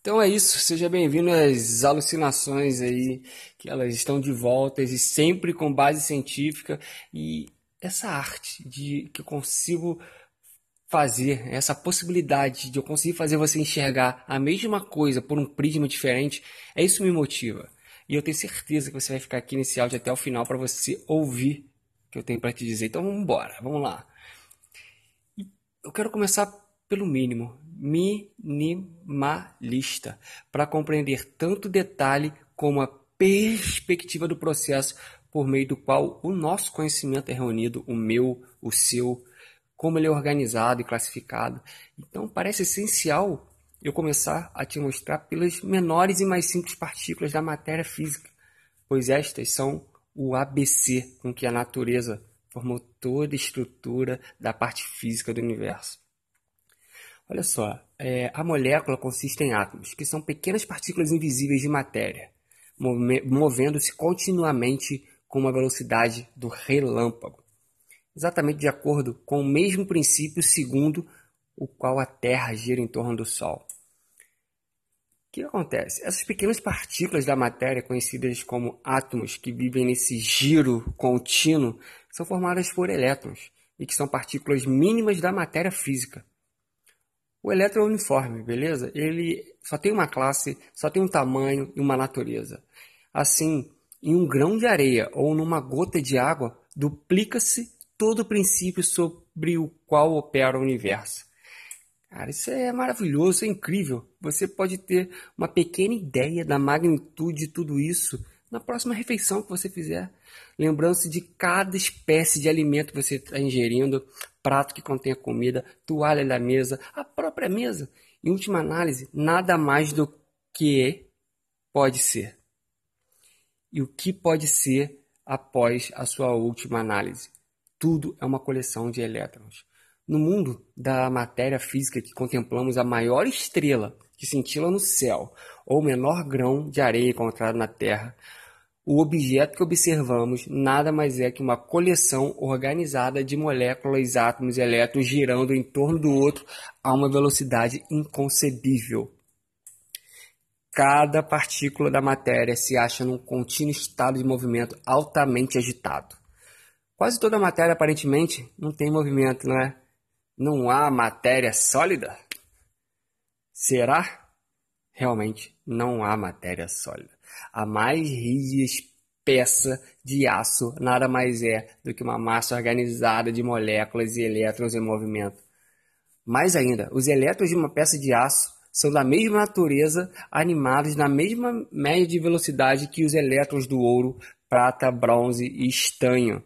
Então é isso, seja bem-vindo às alucinações aí, que elas estão de volta e sempre com base científica e essa arte de que eu consigo fazer, essa possibilidade de eu conseguir fazer você enxergar a mesma coisa por um prisma diferente, é isso que me motiva. E eu tenho certeza que você vai ficar aqui nesse áudio até o final para você ouvir o que eu tenho para te dizer. Então vamos embora, vamos lá. Eu quero começar pelo mínimo, minimalista, para compreender tanto detalhe como a perspectiva do processo por meio do qual o nosso conhecimento é reunido, o meu, o seu, como ele é organizado e classificado. Então parece essencial eu começar a te mostrar pelas menores e mais simples partículas da matéria física, pois estas são o ABC com que a natureza formou toda a estrutura da parte física do universo. Olha só, é, a molécula consiste em átomos, que são pequenas partículas invisíveis de matéria, movendo-se continuamente com uma velocidade do relâmpago, exatamente de acordo com o mesmo princípio segundo o qual a Terra gira em torno do Sol. O que acontece? Essas pequenas partículas da matéria, conhecidas como átomos, que vivem nesse giro contínuo, são formadas por elétrons e que são partículas mínimas da matéria física. O elétron é uniforme, beleza? Ele só tem uma classe, só tem um tamanho e uma natureza. Assim, em um grão de areia ou numa gota de água, duplica-se todo o princípio sobre o qual opera o universo. Cara, isso é maravilhoso, isso é incrível. Você pode ter uma pequena ideia da magnitude de tudo isso na próxima refeição que você fizer. Lembrando-se de cada espécie de alimento que você está ingerindo, prato que contém a comida, toalha da mesa, a própria mesa. Em última análise, nada mais do que pode ser. E o que pode ser após a sua última análise? Tudo é uma coleção de elétrons. No mundo da matéria física que contemplamos a maior estrela que cintila no céu, ou o menor grão de areia encontrado na Terra, o objeto que observamos nada mais é que uma coleção organizada de moléculas, átomos e elétrons girando em torno do outro a uma velocidade inconcebível. Cada partícula da matéria se acha num contínuo estado de movimento altamente agitado. Quase toda a matéria aparentemente não tem movimento, não é? Não há matéria sólida? Será? Realmente não há matéria sólida. A mais rígida peça de aço nada mais é do que uma massa organizada de moléculas e elétrons em movimento. Mais ainda, os elétrons de uma peça de aço são da mesma natureza, animados na mesma média de velocidade que os elétrons do ouro, prata, bronze e estanho.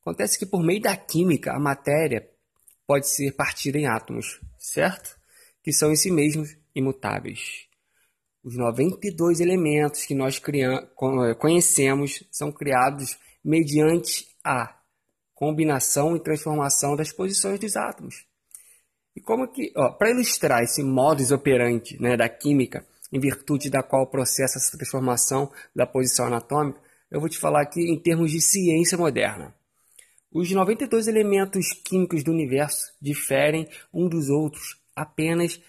Acontece que por meio da química, a matéria pode ser partida em átomos, certo? Que são em si mesmos imutáveis. Os 92 elementos que nós conhecemos são criados mediante a combinação e transformação das posições dos átomos. E como que, para ilustrar esse modus operandi né, da química, em virtude da qual processa essa transformação da posição anatômica, eu vou te falar aqui em termos de ciência moderna. Os 92 elementos químicos do universo diferem um dos outros apenas.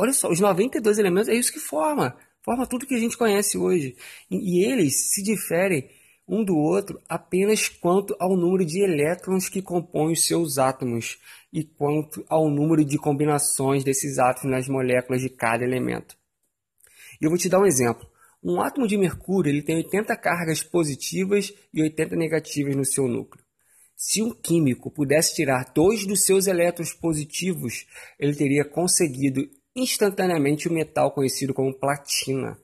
Olha só, os 92 elementos é isso que forma. Forma tudo que a gente conhece hoje. E, e eles se diferem um do outro apenas quanto ao número de elétrons que compõem os seus átomos e quanto ao número de combinações desses átomos nas moléculas de cada elemento. E eu vou te dar um exemplo. Um átomo de mercúrio ele tem 80 cargas positivas e 80 negativas no seu núcleo. Se um químico pudesse tirar dois dos seus elétrons positivos, ele teria conseguido instantaneamente o metal conhecido como platina.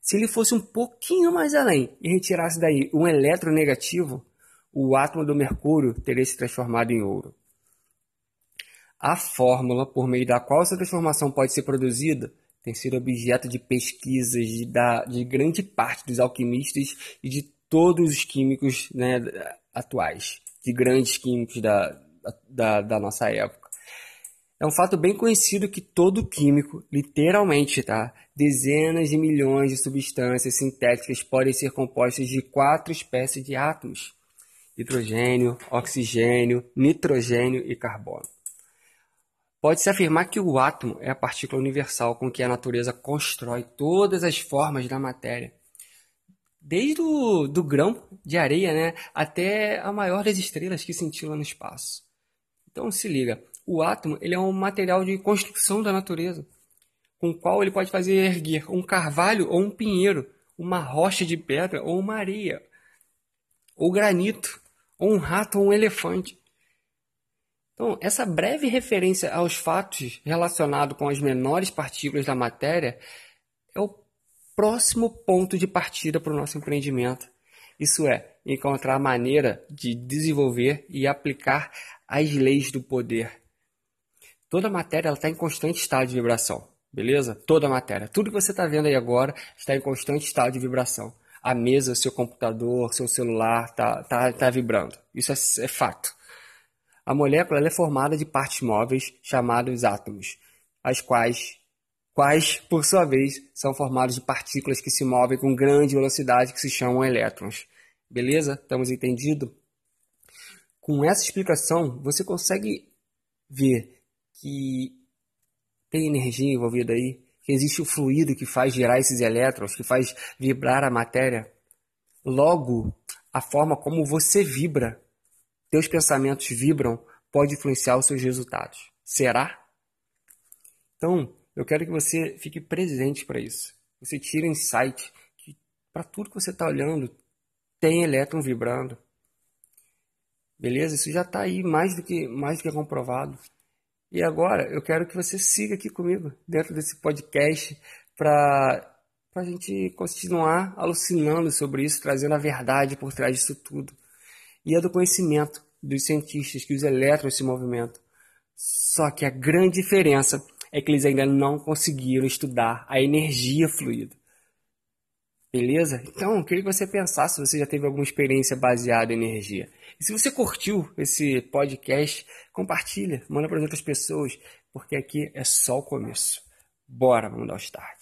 Se ele fosse um pouquinho mais além e retirasse daí um elétron negativo, o átomo do mercúrio teria se transformado em ouro. A fórmula por meio da qual essa transformação pode ser produzida tem sido objeto de pesquisas de, da, de grande parte dos alquimistas e de todos os químicos né, atuais de grandes químicos da, da, da nossa época. É um fato bem conhecido que todo químico, literalmente, tá? Dezenas de milhões de substâncias sintéticas podem ser compostas de quatro espécies de átomos: hidrogênio, oxigênio, nitrogênio e carbono. Pode-se afirmar que o átomo é a partícula universal com que a natureza constrói todas as formas da matéria. Desde o do grão de areia né, até a maior das estrelas que cintilam no espaço. Então se liga, o átomo ele é um material de construção da natureza, com o qual ele pode fazer erguer um carvalho ou um pinheiro, uma rocha de pedra ou uma areia, ou granito, ou um rato ou um elefante. Então, essa breve referência aos fatos relacionados com as menores partículas da matéria é o próximo ponto de partida para o nosso empreendimento. Isso é, encontrar a maneira de desenvolver e aplicar as leis do poder. Toda matéria está em constante estado de vibração, beleza? Toda matéria. Tudo que você está vendo aí agora está em constante estado de vibração. A mesa, seu computador, seu celular está tá, tá vibrando. Isso é, é fato. A molécula é formada de partes móveis chamadas átomos, as quais, quais, por sua vez, são formados de partículas que se movem com grande velocidade que se chamam elétrons. Beleza? Estamos entendido? Com essa explicação, você consegue ver que tem energia envolvida aí, que existe o fluido que faz girar esses elétrons, que faz vibrar a matéria. Logo, a forma como você vibra teus pensamentos vibram pode influenciar os seus resultados. Será? Então, eu quero que você fique presente para isso. Você tire insight que para tudo que você está olhando tem elétron vibrando. Beleza? Isso já está aí mais do que mais do que comprovado. E agora eu quero que você siga aqui comigo dentro desse podcast para a gente continuar alucinando sobre isso, trazendo a verdade por trás disso tudo e é do conhecimento dos cientistas que os elétrons se movimentam. Só que a grande diferença é que eles ainda não conseguiram estudar a energia fluida. Beleza? Então, eu queria que você pensasse se você já teve alguma experiência baseada em energia. E se você curtiu esse podcast, compartilha, manda para outras pessoas, porque aqui é só o começo. Bora, vamos dar o start.